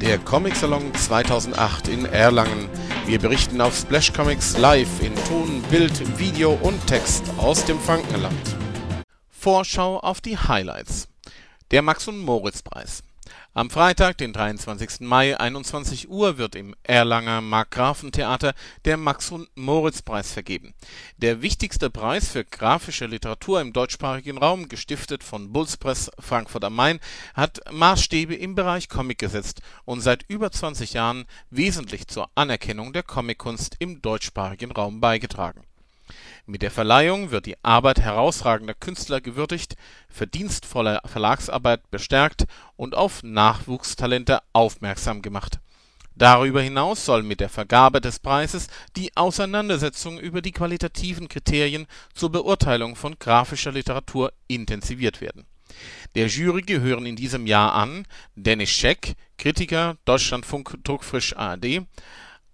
der Comic Salon 2008 in Erlangen. Wir berichten auf Splash Comics live in Ton, Bild, Video und Text aus dem Frankenland. Vorschau auf die Highlights. Der Max und Moritz Preis. Am Freitag, den 23. Mai, 21 Uhr, wird im Erlanger Markgrafentheater der Max-und-Moritz-Preis vergeben. Der wichtigste Preis für grafische Literatur im deutschsprachigen Raum, gestiftet von Bullspress Frankfurt am Main, hat Maßstäbe im Bereich Comic gesetzt und seit über 20 Jahren wesentlich zur Anerkennung der Comickunst im deutschsprachigen Raum beigetragen mit der Verleihung wird die Arbeit herausragender Künstler gewürdigt, verdienstvolle Verlagsarbeit bestärkt und auf Nachwuchstalente aufmerksam gemacht. Darüber hinaus soll mit der Vergabe des Preises die Auseinandersetzung über die qualitativen Kriterien zur Beurteilung von grafischer Literatur intensiviert werden. Der Jury gehören in diesem Jahr an Dennis Scheck, Kritiker, Deutschlandfunk Druckfrisch ARD,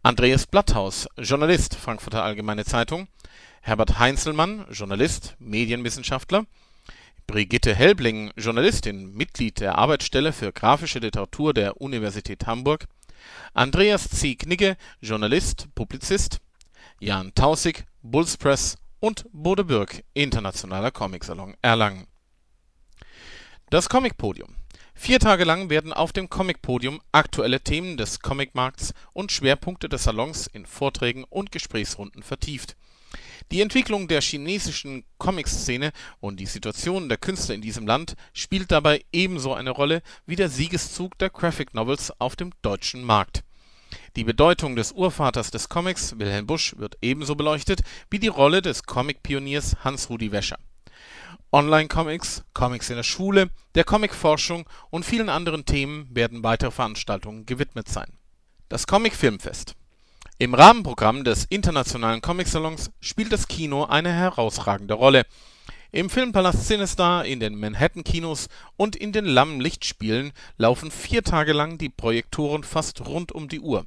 Andreas Blatthaus, Journalist, Frankfurter Allgemeine Zeitung. Herbert Heinzelmann, Journalist, Medienwissenschaftler. Brigitte Helbling, Journalistin, Mitglied der Arbeitsstelle für grafische Literatur der Universität Hamburg. Andreas C. Knigge, Journalist, Publizist. Jan Tausig, Bullspress und Bode Birk, Internationaler Comicsalon Erlangen. Das Comicpodium Vier Tage lang werden auf dem Comicpodium aktuelle Themen des Comicmarkts und Schwerpunkte des Salons in Vorträgen und Gesprächsrunden vertieft die Entwicklung der chinesischen Comic-Szene und die Situation der Künstler in diesem Land spielt dabei ebenso eine Rolle wie der Siegeszug der Graphic Novels auf dem deutschen Markt. Die Bedeutung des Urvaters des Comics, Wilhelm Busch, wird ebenso beleuchtet wie die Rolle des Comic-Pioniers Hans-Rudi Wäscher. Online-Comics, Comics in der Schule, der Comicforschung und vielen anderen Themen werden weitere Veranstaltungen gewidmet sein. Das Comic Filmfest im Rahmenprogramm des Internationalen Comicsalons spielt das Kino eine herausragende Rolle. Im Filmpalast Cinestar, in den Manhattan-Kinos und in den Lammlichtspielen laufen vier Tage lang die Projektoren fast rund um die Uhr.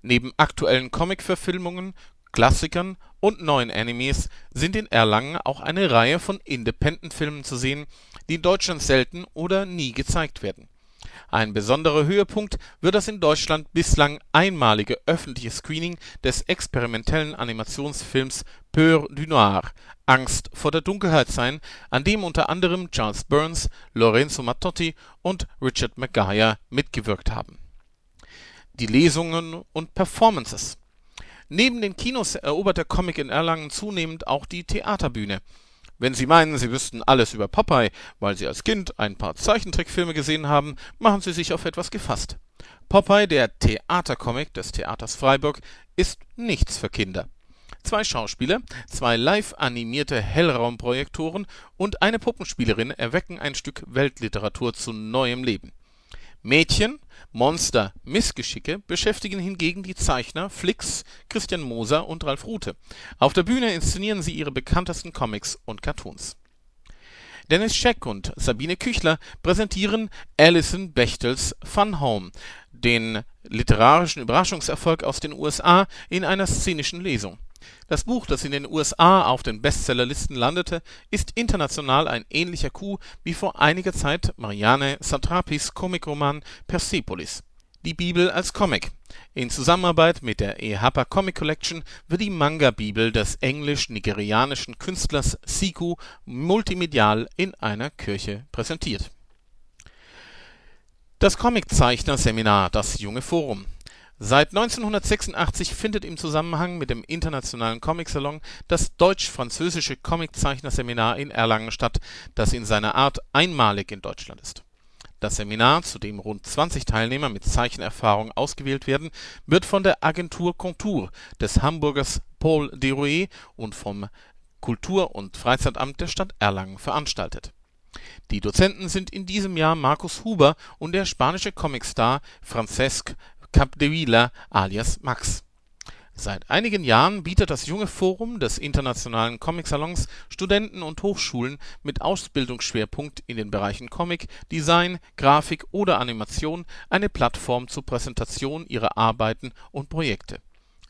Neben aktuellen Comic-Verfilmungen, Klassikern und neuen Animes sind in Erlangen auch eine Reihe von Independent-Filmen zu sehen, die in Deutschland selten oder nie gezeigt werden ein besonderer Höhepunkt wird das in Deutschland bislang einmalige öffentliche Screening des experimentellen Animationsfilms Peur du noir (Angst vor der Dunkelheit) sein, an dem unter anderem Charles Burns, Lorenzo Mattotti und Richard Maguire mitgewirkt haben. Die Lesungen und Performances Neben den Kinos erobert der Comic in Erlangen zunehmend auch die Theaterbühne wenn Sie meinen, Sie wüssten alles über Popeye, weil Sie als Kind ein paar Zeichentrickfilme gesehen haben, machen Sie sich auf etwas gefasst. Popeye, der Theatercomic des Theaters Freiburg, ist nichts für Kinder. Zwei Schauspieler, zwei live animierte Hellraumprojektoren und eine Puppenspielerin erwecken ein Stück Weltliteratur zu neuem Leben Mädchen, Monster, Missgeschicke beschäftigen hingegen die Zeichner Flix, Christian Moser und Ralf Rute. Auf der Bühne inszenieren sie ihre bekanntesten Comics und Cartoons. Dennis Scheck und Sabine Küchler präsentieren Alison Bechtels Fun Home, den literarischen Überraschungserfolg aus den USA, in einer szenischen Lesung das Buch, das in den USA auf den Bestsellerlisten landete, ist international ein ähnlicher Coup wie vor einiger Zeit Marianne Satrapis Comicroman Persepolis. Die Bibel als Comic. In Zusammenarbeit mit der EHPA Comic Collection wird die Manga-Bibel des englisch-nigerianischen Künstlers Siku multimedial in einer Kirche präsentiert. Das Comiczeichner-Seminar Das junge Forum Seit 1986 findet im Zusammenhang mit dem Internationalen Comicsalon das Deutsch-Französische Comiczeichner-Seminar in Erlangen statt, das in seiner Art einmalig in Deutschland ist. Das Seminar, zu dem rund 20 Teilnehmer mit Zeichenerfahrung ausgewählt werden, wird von der Agentur Contour des Hamburgers Paul Derouet und vom Kultur und Freizeitamt der Stadt Erlangen veranstaltet. Die Dozenten sind in diesem Jahr Markus Huber und der spanische Comicstar Francesc Capdevila alias Max. Seit einigen Jahren bietet das junge Forum des Internationalen Comicsalons Studenten und Hochschulen mit Ausbildungsschwerpunkt in den Bereichen Comic, Design, Grafik oder Animation eine Plattform zur Präsentation ihrer Arbeiten und Projekte.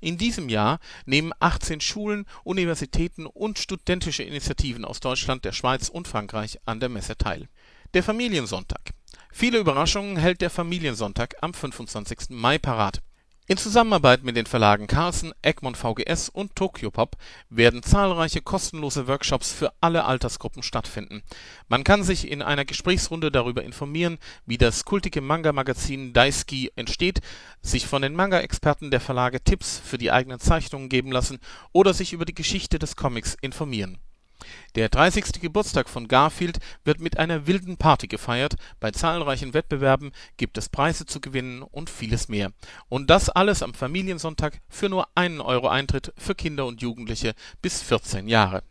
In diesem Jahr nehmen 18 Schulen, Universitäten und studentische Initiativen aus Deutschland, der Schweiz und Frankreich an der Messe teil. Der Familiensonntag Viele Überraschungen hält der Familiensonntag am 25. Mai parat. In Zusammenarbeit mit den Verlagen Carlsen, Egmont vgs und Tokyopop werden zahlreiche kostenlose Workshops für alle Altersgruppen stattfinden. Man kann sich in einer Gesprächsrunde darüber informieren, wie das kultige Manga-Magazin Daisuki entsteht, sich von den Manga-Experten der Verlage Tipps für die eigenen Zeichnungen geben lassen oder sich über die Geschichte des Comics informieren der 30. Geburtstag von Garfield wird mit einer wilden Party gefeiert, bei zahlreichen Wettbewerben gibt es Preise zu gewinnen und vieles mehr. Und das alles am Familiensonntag für nur einen Euro Eintritt für Kinder und Jugendliche bis 14 Jahre